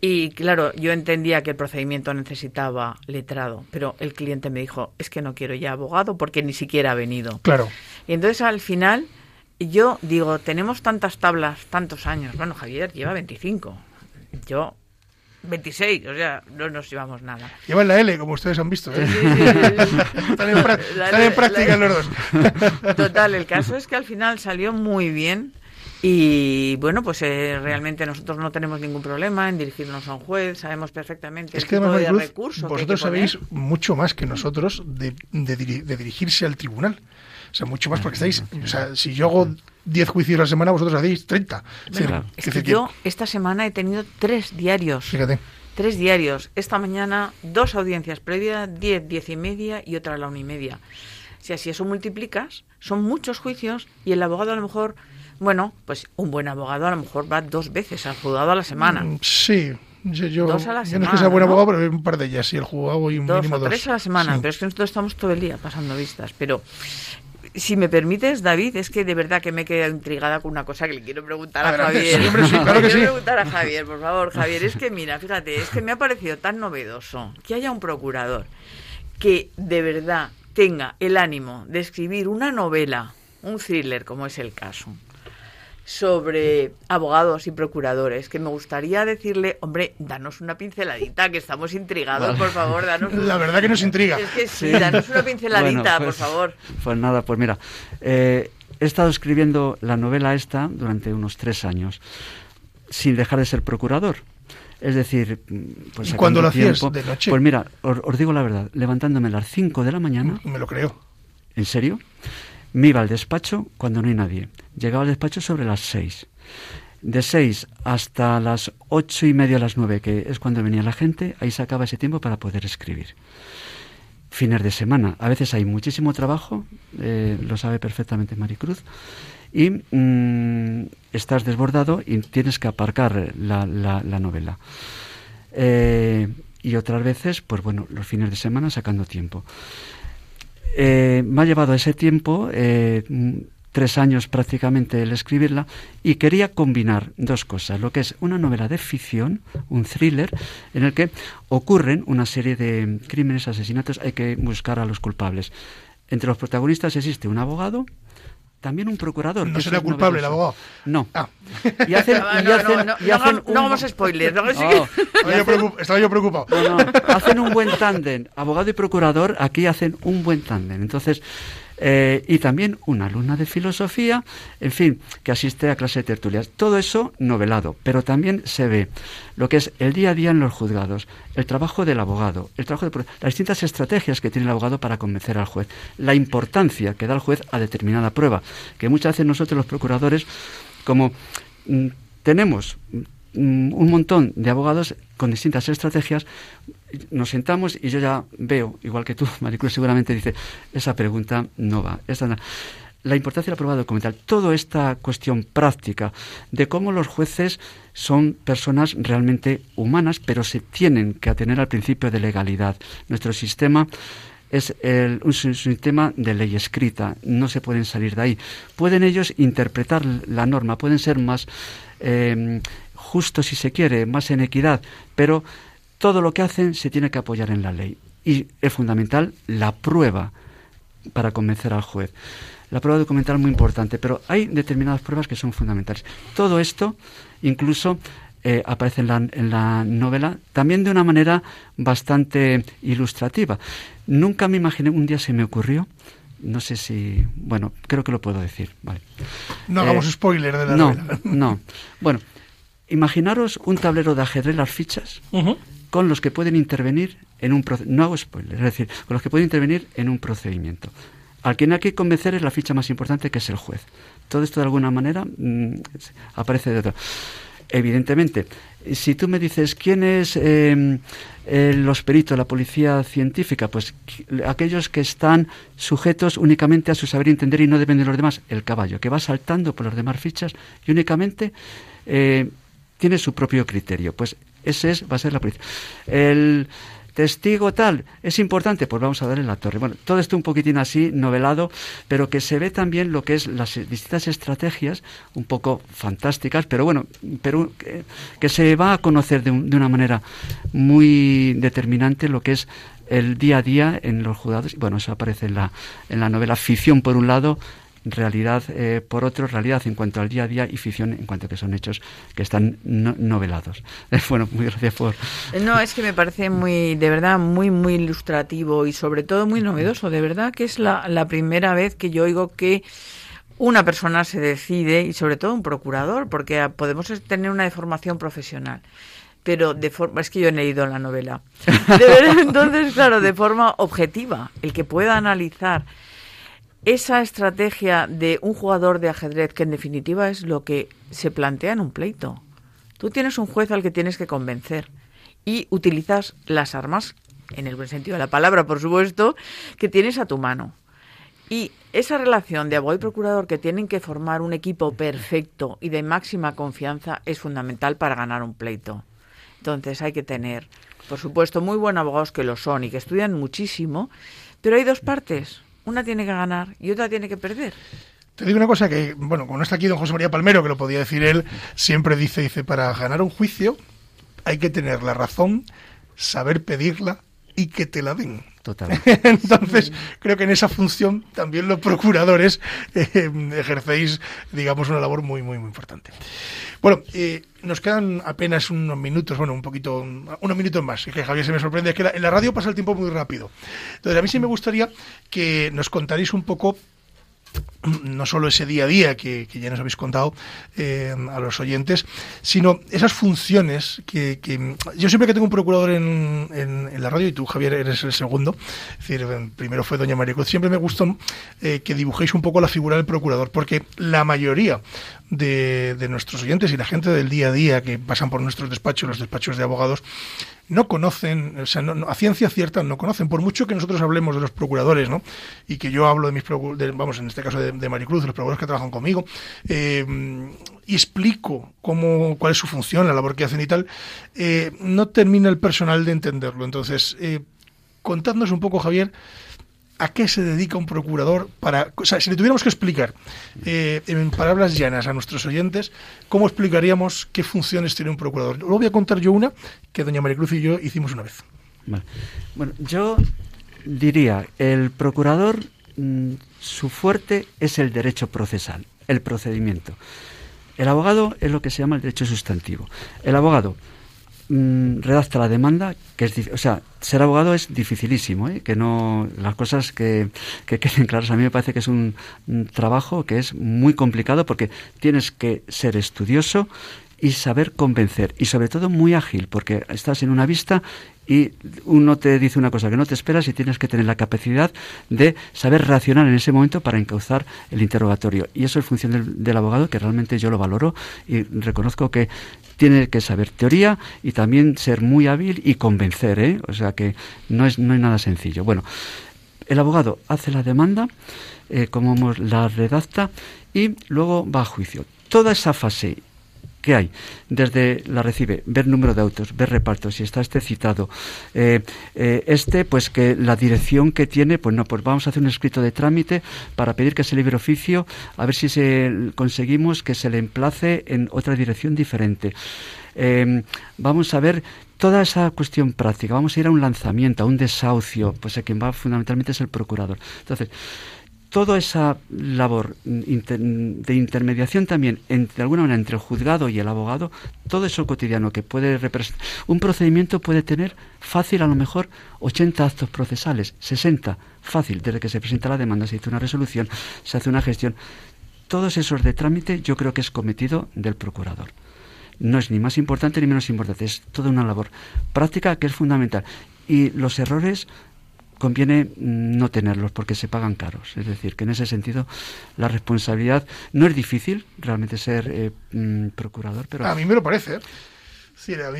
Y claro, yo entendía que el procedimiento necesitaba letrado, pero el cliente me dijo, es que no quiero ya abogado porque ni siquiera ha venido. Claro. Y entonces al final yo digo, tenemos tantas tablas, tantos años. Bueno, Javier lleva 25. Yo 26, o sea, no nos llevamos nada. Llevan la L, como ustedes han visto. ¿eh? están, en, práctica los dos. Total, el caso es que al final salió muy bien y bueno, pues eh, realmente nosotros no tenemos ningún problema en dirigirnos a un juez, sabemos perfectamente es que tipo de recurso. Vosotros sabéis mucho más que nosotros de, dirigirse al tribunal. O sea, mucho más porque estáis. O sea, si yo hago 10 juicios a la semana, vosotros hacéis 30. es que yo esta semana he tenido tres diarios. Fíjate. Tres diarios. Esta mañana, dos audiencias previas, 10, 10 y media y otra a la una y media. O sea, si eso multiplicas, son muchos juicios y el abogado a lo mejor bueno, pues un buen abogado a lo mejor va dos veces al juzgado a la semana. Mm, sí, yo, dos a la semana, no es que sea buen abogado, pero un par de ellas, sí, el juzgado y un dos mínimo o tres a la semana, pero es que nosotros estamos todo el día pasando vistas. Pero si me permites, David, es que de verdad que me he quedado intrigada con una cosa que le quiero preguntar a, Javier. Sí, claro que quiero preguntar a Javier, por favor, Javier. Es que mira, fíjate, es que me ha parecido tan novedoso que haya un procurador que de verdad tenga el ánimo de escribir una novela, un thriller, como es el caso sobre abogados y procuradores, que me gustaría decirle, hombre, danos una pinceladita, que estamos intrigados, por favor, danos La verdad que nos intriga. Es que sí, danos una pinceladita, por pues, favor. Pues nada, pues mira, eh, he estado escribiendo la novela esta durante unos tres años, sin dejar de ser procurador. Es decir, pues ¿Y cuando lo hacías de noche? Pues mira, os, digo la verdad, levantándome a las 5 de la mañana. Me lo creo. ¿En serio? Me iba al despacho cuando no hay nadie. Llegaba al despacho sobre las seis. De seis hasta las ocho y media, las nueve, que es cuando venía la gente, ahí sacaba ese tiempo para poder escribir. Fines de semana. A veces hay muchísimo trabajo, eh, lo sabe perfectamente Maricruz, y mm, estás desbordado y tienes que aparcar la, novela. Eh, y otras veces, pues bueno, los fines de semana sacando tiempo. Eh, me ha llevado ese tiempo, eh, tres años prácticamente, el escribirla, y quería combinar dos cosas, lo que es una novela de ficción, un thriller, en el que ocurren una serie de crímenes, asesinatos, hay que buscar a los culpables. Entre los protagonistas existe un abogado, también un procurador. No será culpable el abogado. No. Ah. Y hacen, no, vamos a spoiler. No, estaba, yo preocupado. hacen un buen tándem. Abogado y procurador aquí hacen un buen tándem. Entonces, eh, y también una alumna de filosofía, en fin, que asiste a clase de tertulias. Todo eso novelado, pero también se ve lo que es el día a día en los juzgados, el trabajo del abogado, el trabajo de, las distintas estrategias que tiene el abogado para convencer al juez, la importancia que da el juez a determinada prueba, que muchas veces nosotros los procuradores, como mm, tenemos un montón de abogados con distintas estrategias, nos sentamos y yo ya veo, igual que tú, Maricruz seguramente dice, esa pregunta no va. la importancia de la prueba documental, toda esta cuestión práctica de cómo los jueces son personas realmente humanas, pero se tienen que atener al principio de legalidad. Nuestro sistema es un sistema de ley escrita, no se pueden salir de ahí. Pueden ellos interpretar la norma, pueden ser más eh, justos si se quiere, más en equidad, pero todo lo que hacen se tiene que apoyar en la ley. Y es fundamental la prueba para convencer al juez. La prueba documental es muy importante, pero hay determinadas pruebas que son fundamentales. Todo esto incluso eh, aparece en la, en la, novela, también de una manera bastante ilustrativa. Nunca me imaginé, un día se me ocurrió, no sé si, bueno, creo que lo puedo decir. Vale. No hagamos eh, spoiler de la no, novela. No, bueno, imaginaros un tablero de ajedrez, las fichas, con los que pueden intervenir en un no hago spoiler, es decir, con los que pueden intervenir en un procedimiento. Al quien hay que convencer es la ficha más importante, que es el juez. Todo esto de alguna manera mm, aparece de otra. Evidentemente, si tú me dices quién es em, los peritos, la policía científica, pues aquellos que están sujetos únicamente a su saber entender y no dependen de los demás, el caballo, que va saltando por las demás fichas y únicamente eh, tiene su propio criterio. Pues ese es, va a ser la policía. El, testigo tal, es importante, pues vamos a darle la torre. Bueno, todo esto un poquitín así, novelado, pero que se ve también lo que es las distintas estrategias, un poco fantásticas, pero bueno, pero que, se va a conocer de, de, una manera muy determinante lo que es el día a día en los juzgados. Bueno, eso aparece en la, en la novela ficción por un lado, realidad eh, por otro, realidad en cuanto al día a día y ficción en cuanto que son hechos que están novelados. bueno, muy gracias por... No, es que me parece muy, de verdad, muy, muy ilustrativo y sobre todo muy novedoso. De verdad que es la, la primera vez que yo oigo que una persona se decide, y sobre todo un procurador, porque podemos tener una deformación profesional pero de forma es que yo he leído la novela. entonces, claro, de forma objetiva, el que pueda analizar esa estrategia de un jugador de ajedrez, que en definitiva es lo que se plantea en un pleito. Tú tienes un juez al que tienes que convencer y utilizas las armas, en el buen sentido de la palabra, por supuesto, que tienes a tu mano. Y esa relación de abogado y procurador que tienen que formar un equipo perfecto y de máxima confianza es fundamental para ganar un pleito. Entonces hay que tener, por supuesto, muy buenos abogados que lo son y que estudian muchísimo, pero hay dos partes una tiene que ganar y otra tiene que perder. Te digo una cosa que, bueno, como no está aquí don José María Palmero, que lo podía decir él, siempre dice, dice, para ganar un juicio hay que tener la razón, saber pedirla y que te la den. Totalmente. Entonces, creo que en esa función también los procuradores eh, ejercéis, digamos, una labor muy, muy, muy importante. Bueno, eh, nos quedan apenas unos minutos, bueno, un poquito, unos minutos más, que Javier se me sorprende, es que en la radio pasa el tiempo muy rápido. Entonces, a mí sí me gustaría que nos contaréis un poco no solo ese día a día que, ya nos habéis contado eh, a los oyentes, sino esas funciones que, yo siempre que tengo un procurador en, en, la radio, y tú Javier eres el segundo, es decir, primero fue doña María Cruz, siempre me gustó eh, que dibujéis un poco la figura del procurador, porque la mayoría de, de nuestros oyentes y la gente del día a día que pasan por nuestros despachos, los despachos de abogados, no conocen, o sea, no, a ciencia cierta no conocen, por mucho que nosotros hablemos de los procuradores, ¿no? Y que yo hablo de mis, vamos, en este caso de, de Maricruz, de los procuradores que trabajan conmigo, eh, y explico cómo, cuál es su función, la labor que hacen y tal, eh, no termina el personal de entenderlo. Entonces, eh, contadnos un poco, Javier, ¿A qué se dedica un procurador? Para, o sea, si le tuviéramos que explicar eh, en palabras llanas a nuestros oyentes, ¿cómo explicaríamos qué funciones tiene un procurador? Luego voy a contar yo una que doña María Cruz y yo hicimos una vez. Bueno, yo diría, el procurador, mm, su fuerte es el derecho procesal, el procedimiento. El abogado es lo que se llama el derecho sustantivo. El abogado Mm, redacta la demanda, que es, o sea, ser abogado es dificilísimo, ¿eh? que no, las cosas que, que, queden claras, a mí me parece que es un, trabajo que es muy complicado porque tienes que ser estudioso y saber convencer y sobre todo muy ágil porque estás en una vista y uno te dice una cosa que no te esperas y tienes que tener la capacidad de saber reaccionar en ese momento para encauzar el interrogatorio. Y eso es función del, abogado, que realmente yo lo valoro y reconozco que tiene que saber teoría y también ser muy hábil y convencer, ¿eh? O sea que no es, no es nada sencillo. Bueno, el abogado hace la demanda, eh, como la redacta, y luego va a juicio. Toda esa fase ¿Qué hay? Desde la recibe, ver número de autos, ver repartos, si está este citado. Eh, eh, este, pues que la dirección que tiene, pues no, pues vamos a hacer un escrito de trámite para pedir que ese libre oficio, a ver si se, conseguimos que se le emplace en otra dirección diferente. Eh, vamos a ver toda esa cuestión práctica. Vamos a ir a un lanzamiento, a un desahucio, pues a quien va fundamentalmente es el procurador. Entonces, toda esa labor de intermediación también, de alguna manera, entre el juzgado y el abogado, todo eso cotidiano que puede representar. Un procedimiento puede tener fácil, a lo mejor, 80 actos procesales, 60, fácil, desde que se presenta la demanda, se hace una resolución, se hace una gestión. Todos esos de trámite yo creo que es cometido del procurador. No es ni más importante ni menos importante, es toda una labor práctica que es fundamental. Y los errores conviene mm, no tenerlos porque se pagan caros. Es decir, que en ese sentido la responsabilidad no es difícil realmente ser eh, mm, procurador, pero... A mí me lo parece. ¿eh?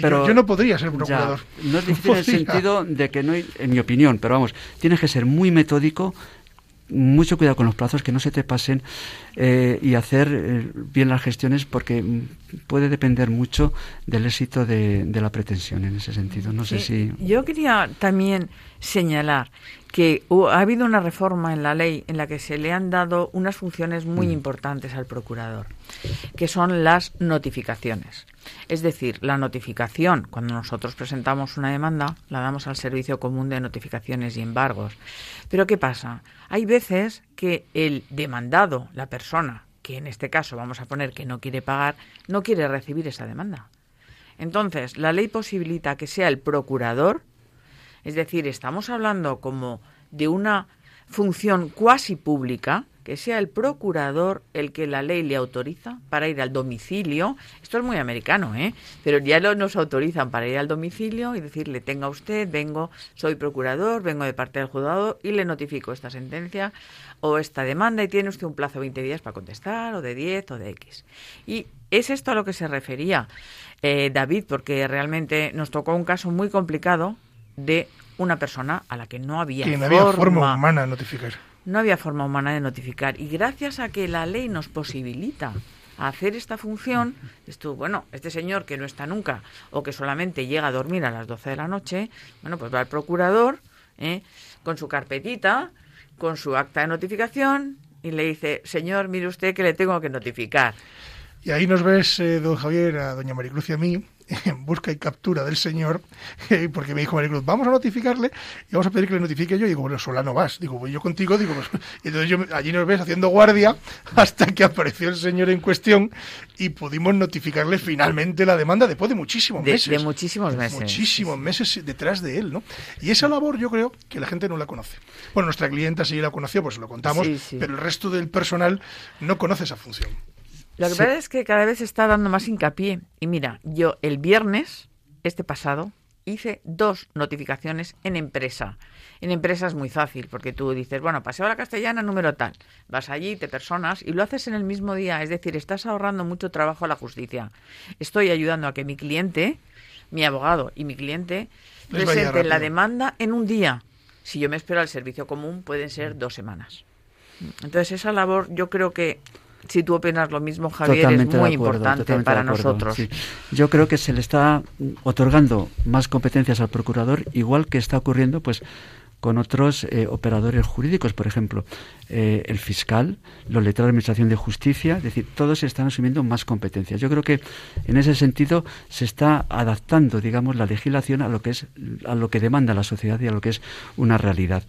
pero, yo, no podría ser procurador. no es difícil en el sentido de que no hay, en mi opinión, pero vamos, tienes que ser muy metódico, mucho cuidado con los plazos, que no se te pasen eh, y hacer eh, bien las gestiones porque mm, puede depender mucho del éxito de, la pretensión en ese sentido. No sé si. Yo quería también señalar que ha habido una reforma en la ley en la que se le han dado unas funciones muy mm. importantes al procurador, que son las notificaciones. Es decir, la notificación, cuando nosotros presentamos una demanda, la damos al Servicio Común de Notificaciones y Embargos. Pero ¿qué pasa? Hay veces que el demandado, la persona, que en este caso vamos a poner que no quiere pagar, no quiere recibir esa demanda. Entonces, la ley posibilita que sea el procurador, es decir, estamos hablando como de una función cuasi pública, que sea el procurador el que la ley le autoriza para ir al domicilio. Esto es muy americano, ¿eh? Pero ya lo, nos autorizan para ir al domicilio y decirle, tenga usted, vengo, soy procurador, vengo de parte del juzgado y le notifico esta sentencia o esta demanda y tiene usted un plazo de 20 días para contestar, o de 10 o de X. Y es esto a lo que se refería eh, David, porque realmente nos tocó un caso muy complicado de una persona a la que no había, que no había forma humana de notificar no había forma humana de notificar. Y gracias a que la ley nos posibilita hacer esta función, esto, bueno, este señor que no está nunca o que solamente llega a dormir a las 12 de la noche, bueno, pues va al procurador ¿eh? con su carpetita, con su acta de notificación y le dice, señor, mire usted que le tengo que notificar. Y ahí nos ves, eh, don Javier, a doña Maricruz y a mí, en busca y captura del señor, porque me dijo Maricruz, vamos a notificarle y vamos a pedir que le notifique yo. Y digo, bueno, sola no vas. Digo, voy yo contigo. Digo, pues, y entonces yo, allí nos ves haciendo guardia hasta que apareció el señor en cuestión y pudimos notificarle finalmente la demanda después de muchísimos meses. De muchísimos meses. Muchísimos meses detrás de él, ¿no? Y esa labor yo creo que la gente no la conoce. Bueno, nuestra clienta sí la conoció, pues lo contamos, pero el resto del personal no conoce esa función. Lo que pasa es que cada vez se está dando más hincapié. Y mira, yo el viernes, este pasado, hice dos notificaciones en empresa. En empresa es muy fácil, porque tú dices, bueno, paseo a la castellana número tal. Vas allí, te personas y lo haces en el mismo día. Es decir, estás ahorrando mucho trabajo a la justicia. Estoy ayudando a que mi cliente, mi abogado y mi cliente presenten la demanda en un día. Si yo me espero al servicio común, pueden ser dos semanas. Entonces, esa labor yo creo que si tú opinas lo mismo, Javier, es muy importante para nosotros. Yo creo que se le está otorgando más competencias al procurador, igual que está ocurriendo, pues con otros eh, operadores jurídicos, por ejemplo, eh, el fiscal, los letrados de Administración de Justicia, es decir, todos están asumiendo más competencias. Yo creo que en ese sentido se está adaptando, digamos, la legislación a lo que es a lo que demanda la sociedad y a lo que es una realidad.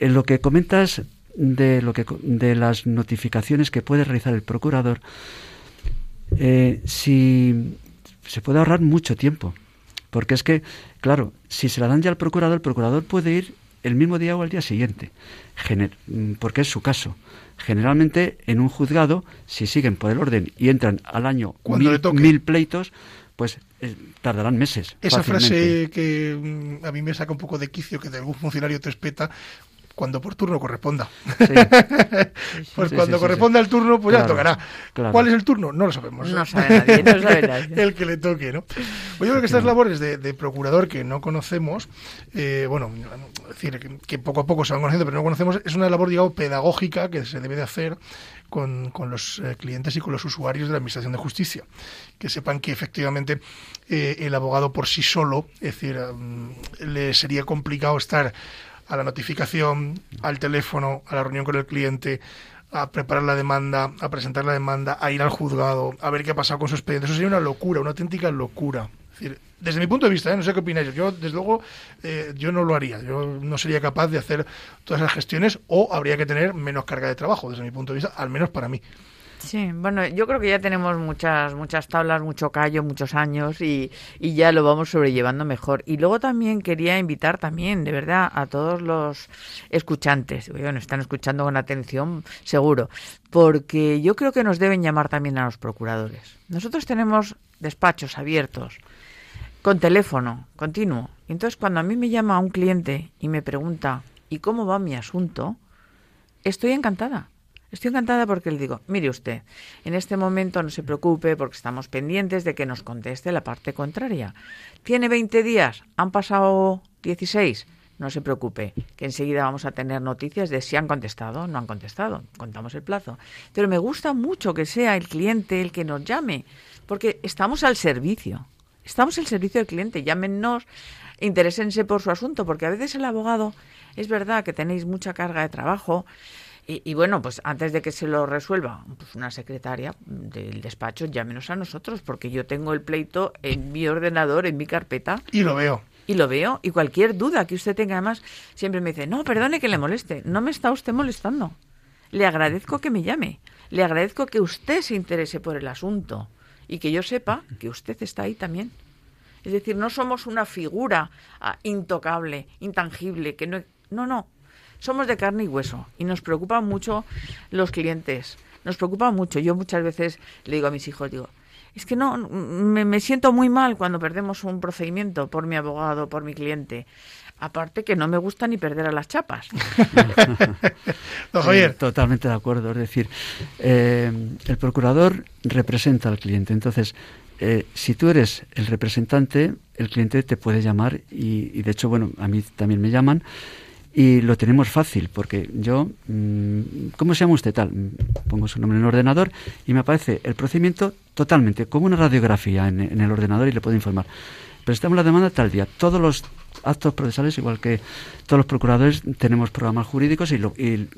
En lo que comentas de, lo que, de las notificaciones que puede realizar el procurador, eh, si se puede ahorrar mucho tiempo. Porque es que, claro, si se la dan ya al procurador, el procurador puede ir el mismo día o al día siguiente, mm, porque es su caso. Generalmente en un juzgado, si siguen por el orden y entran al año mil, pleitos, pues eh, tardarán meses. Esa frase que mm, a mí me saca un poco de quicio, que de algún funcionario te espeta, cuando por turno corresponda. pues cuando corresponda el turno, pues ya tocará. ¿Cuál es el turno? No lo sabemos. No sabe nadie, no sabe nadie. el que le toque, ¿no? Pues yo creo que estas labores de, procurador que no conocemos, eh, bueno, decir, que, poco a poco se van conociendo, pero no conocemos, es una labor, digamos, pedagógica que se debe de hacer con, los eh, clientes y con los usuarios de la Administración de Justicia. Que sepan que efectivamente eh, el abogado por sí solo, es decir, mm, le sería complicado estar a la notificación, al teléfono, a la reunión con el cliente, a preparar la demanda, a presentar la demanda, a ir al juzgado, a ver qué ha pasado con su expediente. Eso sería una locura, una auténtica locura. desde mi punto de vista, ¿eh? no sé qué opináis, yo desde luego eh, yo no lo haría, yo no sería capaz de hacer todas esas gestiones o habría que tener menos carga de trabajo, desde mi punto de vista, al menos para mí. Sí, bueno, yo creo que ya tenemos muchas muchas tablas, mucho callo, muchos años y, y, ya lo vamos sobrellevando mejor. Y luego también quería invitar también, de verdad, a todos los escuchantes, bueno, están escuchando con atención, seguro, porque yo creo que nos deben llamar también a los procuradores. Nosotros tenemos despachos abiertos, con teléfono continuo. Entonces, cuando a mí me llama un cliente y me pregunta, ¿y cómo va mi asunto? Estoy encantada Estoy encantada porque le digo, mire usted, en este momento no se preocupe porque estamos pendientes de que nos conteste la parte contraria. Tiene 20 días, han pasado 16, no se preocupe, que enseguida vamos a tener noticias de si han contestado o no han contestado. Contamos el plazo. Pero me gusta mucho que sea el cliente el que nos llame, porque estamos al servicio. Estamos al servicio del cliente. Llámenos, interésense por su asunto, porque a veces el abogado, es verdad que tenéis mucha carga de trabajo, y, bueno, pues antes de que se lo resuelva pues una secretaria del despacho, llámenos a nosotros, porque yo tengo el pleito en mi ordenador, en mi carpeta. Y lo veo. Y lo veo. Y cualquier duda que usted tenga, además, siempre me dice, no, perdone que le moleste. No me está usted molestando. Le agradezco que me llame. Le agradezco que usted se interese por el asunto. Y que yo sepa que usted está ahí también. Es decir, no somos una figura ah, intocable, intangible, que no... No, no, somos de carne y hueso y nos preocupan mucho los clientes. Nos preocupa mucho. Yo muchas veces le digo a mis hijos, digo, es que no, me, siento muy mal cuando perdemos un procedimiento por mi abogado, por mi cliente. Aparte que no me gusta ni perder a las chapas. totalmente de acuerdo. Es decir, eh, el procurador representa al cliente. Entonces, eh, si tú eres el representante, el cliente te puede llamar y, y, de hecho, bueno, a mí también me llaman y lo tenemos fácil, porque yo, mm, ¿cómo se llama usted tal? Pongo su nombre en el ordenador y me aparece el procedimiento totalmente, como una radiografía en, en el ordenador y le puedo informar. Prestamos la demanda tal día. Todos los actos procesales, igual que todos los procuradores, tenemos programas jurídicos y,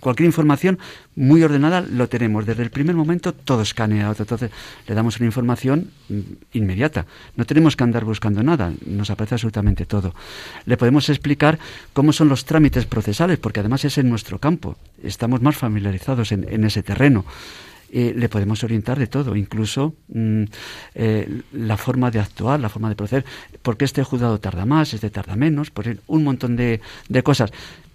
cualquier información muy ordenada lo tenemos. Desde el primer momento todo escaneado. Entonces le damos una información inmediata. No tenemos que andar buscando nada. Nos aparece absolutamente todo. Le podemos explicar cómo son los trámites procesales, porque además es en nuestro campo. Estamos más familiarizados en ese terreno. Eh, le podemos orientar de todo, incluso mm, eh, la forma de actuar, la forma de proceder, porque este juzgado tarda más, este tarda menos, por un montón de, de cosas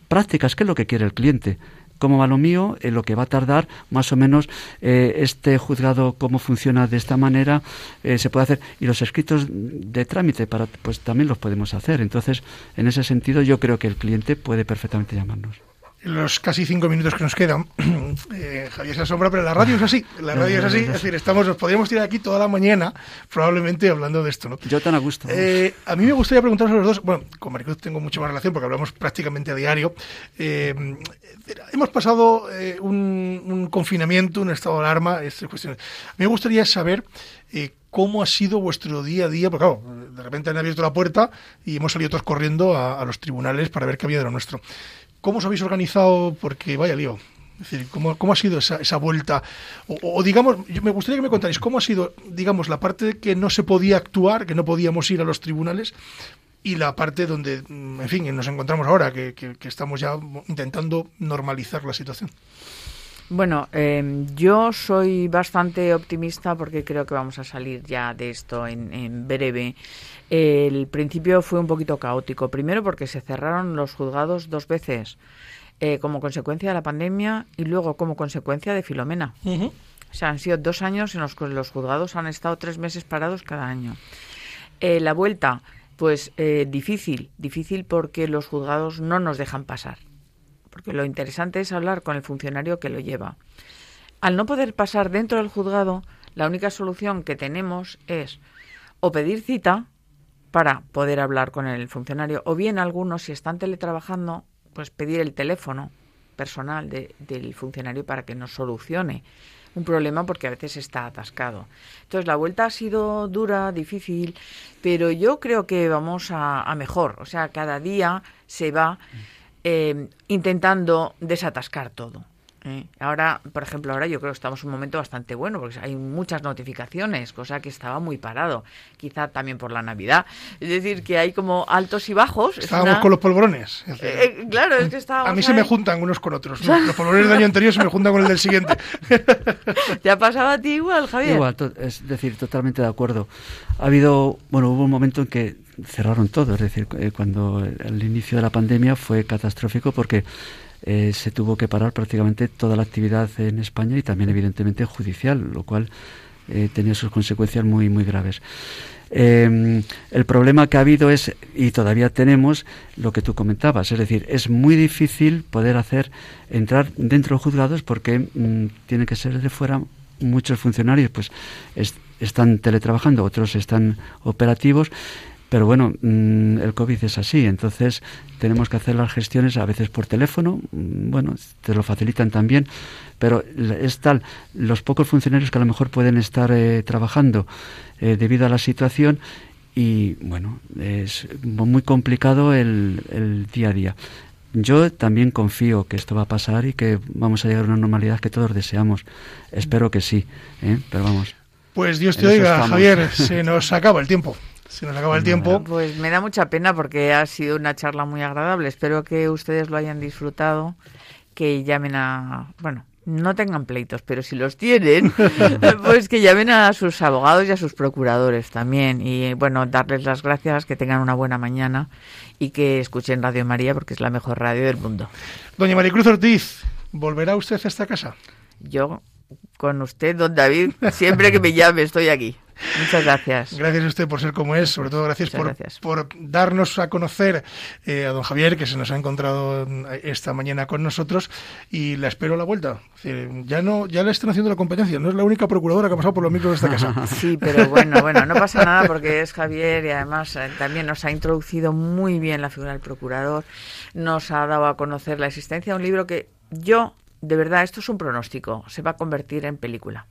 prácticas, ¿qué es lo que quiere el cliente? cómo va lo mío, en lo que va a tardar, más o menos eh, este juzgado cómo funciona de esta manera, se puede hacer. Y los escritos de trámite para pues también los podemos hacer. Entonces, en ese sentido, yo creo que el cliente puede perfectamente llamarnos los casi cinco minutos que nos quedan, eh, Javier se asombra, pero la radio es así, la radio es así, es decir, estamos, nos podríamos tirar aquí toda la mañana, probablemente hablando de esto, ¿no? Yo tan a gusto. Eh, a mí me gustaría preguntaros a los dos, bueno, con Maricruz tengo mucha más relación porque hablamos prácticamente a diario. Eh, hemos pasado un, confinamiento, un estado de alarma, estas cuestiones. A mí me gustaría saber cómo ha sido vuestro día a día, porque claro, de repente han abierto la puerta y hemos salido todos corriendo a, a los tribunales para ver qué había de lo nuestro. ¿Cómo os habéis organizado? Porque vaya lío. Es decir, ¿cómo, ha sido esa, esa vuelta? O, digamos, me gustaría que me contarais cómo ha sido, digamos, la parte que no se podía actuar, que no podíamos ir a los tribunales, y la parte donde, mm, en fin, nos encontramos ahora, que, estamos ya intentando normalizar la situación. Bueno, eh, yo soy bastante optimista porque creo que vamos a salir ya de esto en, en breve. El principio fue un poquito caótico. Primero porque se cerraron los juzgados dos veces eh, como consecuencia de la pandemia y luego como consecuencia de Filomena. O sea, han sido dos años en los que los juzgados han estado tres meses parados cada año. Eh, la vuelta, pues eh, difícil, difícil porque los juzgados no nos dejan pasar. Porque lo interesante es hablar con el funcionario que lo lleva. Al no poder pasar dentro del juzgado, la única solución que tenemos es o pedir cita para poder hablar con el funcionario, o bien algunos, si están teletrabajando, pues pedir el teléfono personal del funcionario para que nos solucione un problema porque a veces está atascado. Entonces la vuelta ha sido dura, difícil, pero yo creo que vamos a, mejor. O sea, cada día se va eh, intentando desatascar todo. ¿eh? Ahora, por ejemplo, ahora yo creo que estamos en un momento bastante bueno porque hay muchas notificaciones, cosa que estaba muy parado, quizá también por la Navidad. Es decir, que hay como altos y bajos. Estábamos con los polvorones. Eh, eh, claro, es que estábamos. A mí se me juntan unos con otros. Los polvorones del año anterior se me juntan con el del siguiente. ¿Te ha pasado a ti igual, Javier? Igual, es decir, totalmente de acuerdo. Ha habido, bueno, hubo un momento en que cerraron todo, es decir, cuando el inicio de la pandemia fue catastrófico porque eh, se tuvo que parar prácticamente toda la actividad en España y también evidentemente judicial, lo cual eh, tenía sus consecuencias muy muy graves. Em, el problema que ha habido es, y todavía tenemos, lo que tú comentabas, es decir, es muy difícil poder hacer entrar dentro de juzgados porque mm, tiene que ser de fuera muchos funcionarios pues están teletrabajando, otros están operativos pero bueno, mm, el COVID es así, entonces tenemos que hacer las gestiones a veces por teléfono, mm, bueno, te lo facilitan también, pero es tal, los pocos funcionarios que a lo mejor pueden estar eh, trabajando eh, debido a la situación y bueno, es muy complicado el, el día a día. Yo también confío que esto va a pasar y que vamos a llegar a una normalidad que todos deseamos. Espero que sí, ¿eh? pero vamos. Pues Dios te oiga, Javier, se nos acaba el tiempo. Se nos acaba el tiempo. Pues me da mucha pena porque ha sido una charla muy agradable. Espero que ustedes lo hayan disfrutado, que llamen a, bueno, no tengan pleitos, pero si los tienen, pues que llamen a sus abogados y a sus procuradores también. Y bueno, darles las gracias, que tengan una buena mañana y que escuchen Radio María porque es la mejor radio del mundo. Doña Maricruz Ortiz, ¿volverá usted a esta casa? Yo, con usted, don David, siempre que me llame, estoy aquí. Muchas gracias. Gracias a usted por ser como es, sobre todo gracias, por, por, darnos a conocer eh, a don Javier, que se nos ha encontrado esta mañana con nosotros, y la espero a la vuelta. ya no, ya le están haciendo la competencia, no es la única procuradora que ha pasado por los micros de esta casa. Sí, pero bueno, bueno, no pasa nada porque es Javier y además eh, también nos ha introducido muy bien la figura del procurador, nos ha dado a conocer la existencia de un libro que yo, de verdad, esto es un pronóstico, se va a convertir en película.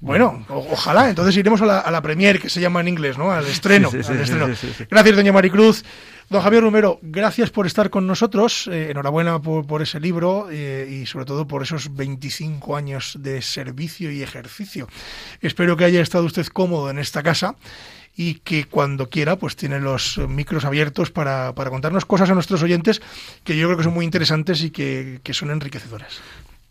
Bueno, ojalá. Entonces iremos a la, a premier, que se llama en inglés, ¿no? Al estreno. gracias, doña Maricruz. Don Javier Romero, gracias por estar con nosotros. Eh, enhorabuena por, ese libro eh, y sobre todo por esos 25 años de servicio y ejercicio. Espero que haya estado usted cómodo en esta casa y que cuando quiera pues tiene los micros abiertos para, para contarnos cosas a nuestros oyentes que yo creo que son muy interesantes y que, que son enriquecedoras.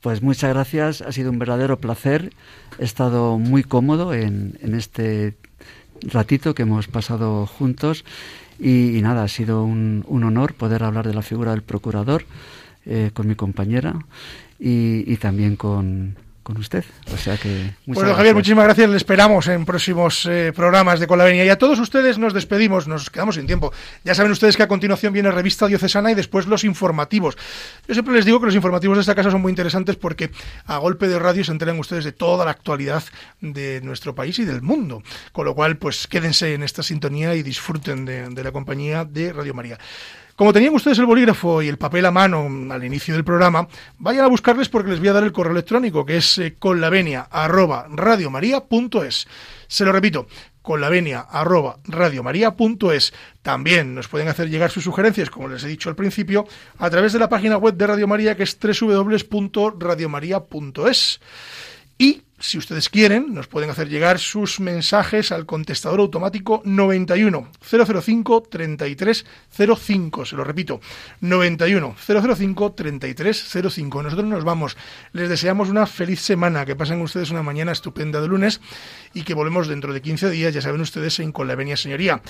Pues muchas gracias, ha sido un verdadero placer. He estado muy cómodo en, este ratito que hemos pasado juntos y, nada, ha sido un, honor poder hablar de la figura del procurador eh, con mi compañera y también con, con usted. O sea que. Bueno, Javier, muchísimas gracias. Le esperamos en próximos eh, programas de Colavenia. Y a todos ustedes nos despedimos, nos quedamos sin tiempo. Ya saben ustedes que a continuación viene Revista Diocesana y después los informativos. Yo siempre les digo que los informativos de esta casa son muy interesantes porque a golpe de radio se enteran ustedes de toda la actualidad de nuestro país y del mundo. Con lo cual, pues quédense en esta sintonía y disfruten de la compañía de Radio María. Como tenían ustedes el bolígrafo y el papel a mano al inicio del programa, vayan a buscarles porque les voy a dar el correo electrónico, que es eh. Se lo repito, conlavenia@radiomaria.es. También nos pueden hacer llegar sus sugerencias, como les he dicho al principio, a través de la página web de Radio María, que es www.radiomaria.es. Y si ustedes quieren, nos pueden hacer llegar sus mensajes al contestador automático 91 005 3305. Se lo repito, 91 005 3305. Nosotros nos vamos. Les deseamos una feliz semana, que pasen ustedes una mañana estupenda de lunes y que volvemos dentro de 15 días, ya saben ustedes, en Con la Venia Señoría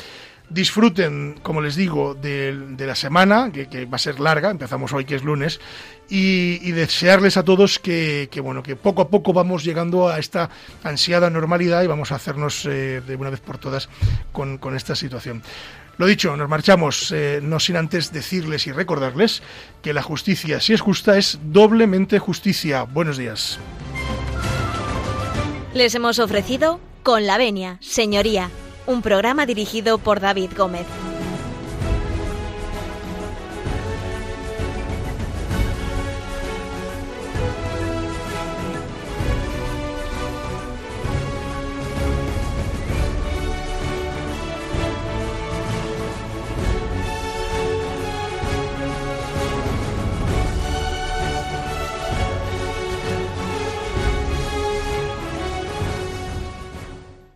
disfruten, como les digo, de, la semana, que, va a ser larga, empezamos hoy que es lunes, y, desearles a todos que, bueno, que poco a poco vamos llegando a esta ansiada normalidad y vamos a hacernos eh, de una vez por todas con, esta situación. Lo dicho, nos marchamos, eh, no sin antes decirles y recordarles que la justicia, si es justa, es doblemente justicia. Buenos días. Les hemos ofrecido Con la Venia, Señoría, un programa dirigido por David Gómez.